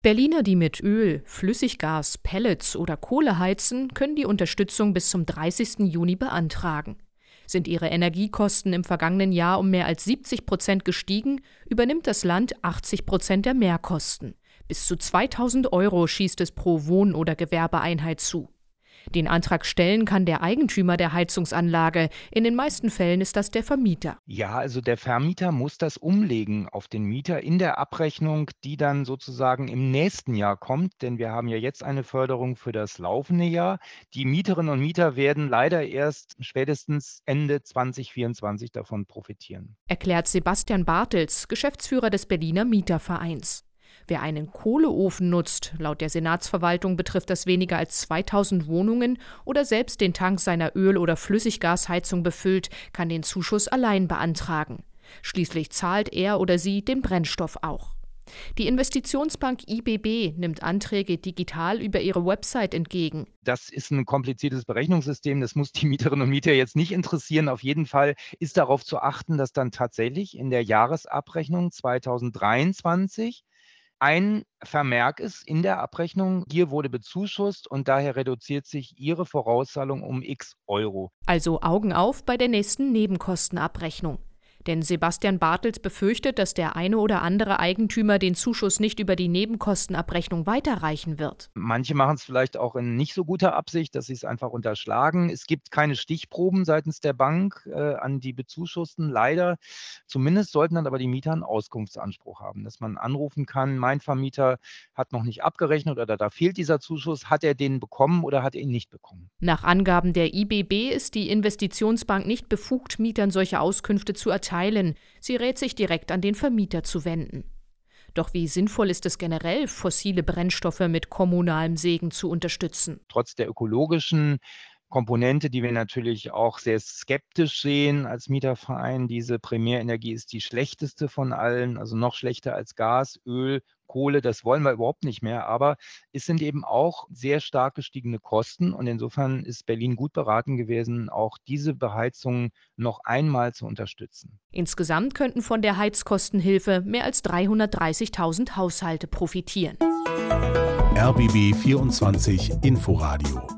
Berliner, die mit Öl, Flüssiggas, Pellets oder Kohle heizen, können die Unterstützung bis zum 30. Juni beantragen. Sind ihre Energiekosten im vergangenen Jahr um mehr als 70 Prozent gestiegen, übernimmt das Land 80 Prozent der Mehrkosten. Bis zu 2000 Euro schießt es pro Wohn- oder Gewerbeeinheit zu. Den Antrag stellen kann der Eigentümer der Heizungsanlage. In den meisten Fällen ist das der Vermieter. Ja, also der Vermieter muss das umlegen auf den Mieter in der Abrechnung, die dann sozusagen im nächsten Jahr kommt, denn wir haben ja jetzt eine Förderung für das laufende Jahr. Die Mieterinnen und Mieter werden leider erst spätestens Ende 2024 davon profitieren. Erklärt Sebastian Bartels, Geschäftsführer des Berliner Mietervereins. Wer einen Kohleofen nutzt, laut der Senatsverwaltung betrifft das weniger als 2000 Wohnungen oder selbst den Tank seiner Öl- oder Flüssiggasheizung befüllt, kann den Zuschuss allein beantragen. Schließlich zahlt er oder sie den Brennstoff auch. Die Investitionsbank IBB nimmt Anträge digital über ihre Website entgegen. Das ist ein kompliziertes Berechnungssystem. Das muss die Mieterinnen und Mieter jetzt nicht interessieren. Auf jeden Fall ist darauf zu achten, dass dann tatsächlich in der Jahresabrechnung 2023 ein Vermerk ist in der Abrechnung, hier wurde bezuschusst und daher reduziert sich Ihre Vorauszahlung um x Euro. Also Augen auf bei der nächsten Nebenkostenabrechnung. Denn Sebastian Bartels befürchtet, dass der eine oder andere Eigentümer den Zuschuss nicht über die Nebenkostenabrechnung weiterreichen wird. Manche machen es vielleicht auch in nicht so guter Absicht, dass sie es einfach unterschlagen. Es gibt keine Stichproben seitens der Bank äh, an die Bezuschussten, leider. Zumindest sollten dann aber die Mieter einen Auskunftsanspruch haben, dass man anrufen kann, mein Vermieter hat noch nicht abgerechnet oder da fehlt dieser Zuschuss, hat er den bekommen oder hat er ihn nicht bekommen? Nach Angaben der IBB ist die Investitionsbank nicht befugt, Mietern solche Auskünfte zu erteilen teilen, sie rät sich direkt an den Vermieter zu wenden. Doch wie sinnvoll ist es generell, fossile Brennstoffe mit kommunalem Segen zu unterstützen? Trotz der ökologischen Komponente, die wir natürlich auch sehr skeptisch sehen als Mieterverein. Diese Primärenergie ist die schlechteste von allen, also noch schlechter als Gas, Öl, Kohle. Das wollen wir überhaupt nicht mehr. Aber es sind eben auch sehr stark gestiegene Kosten. Und insofern ist Berlin gut beraten gewesen, auch diese Beheizung noch einmal zu unterstützen. Insgesamt könnten von der Heizkostenhilfe mehr als 330.000 Haushalte profitieren. RBB 24 Inforadio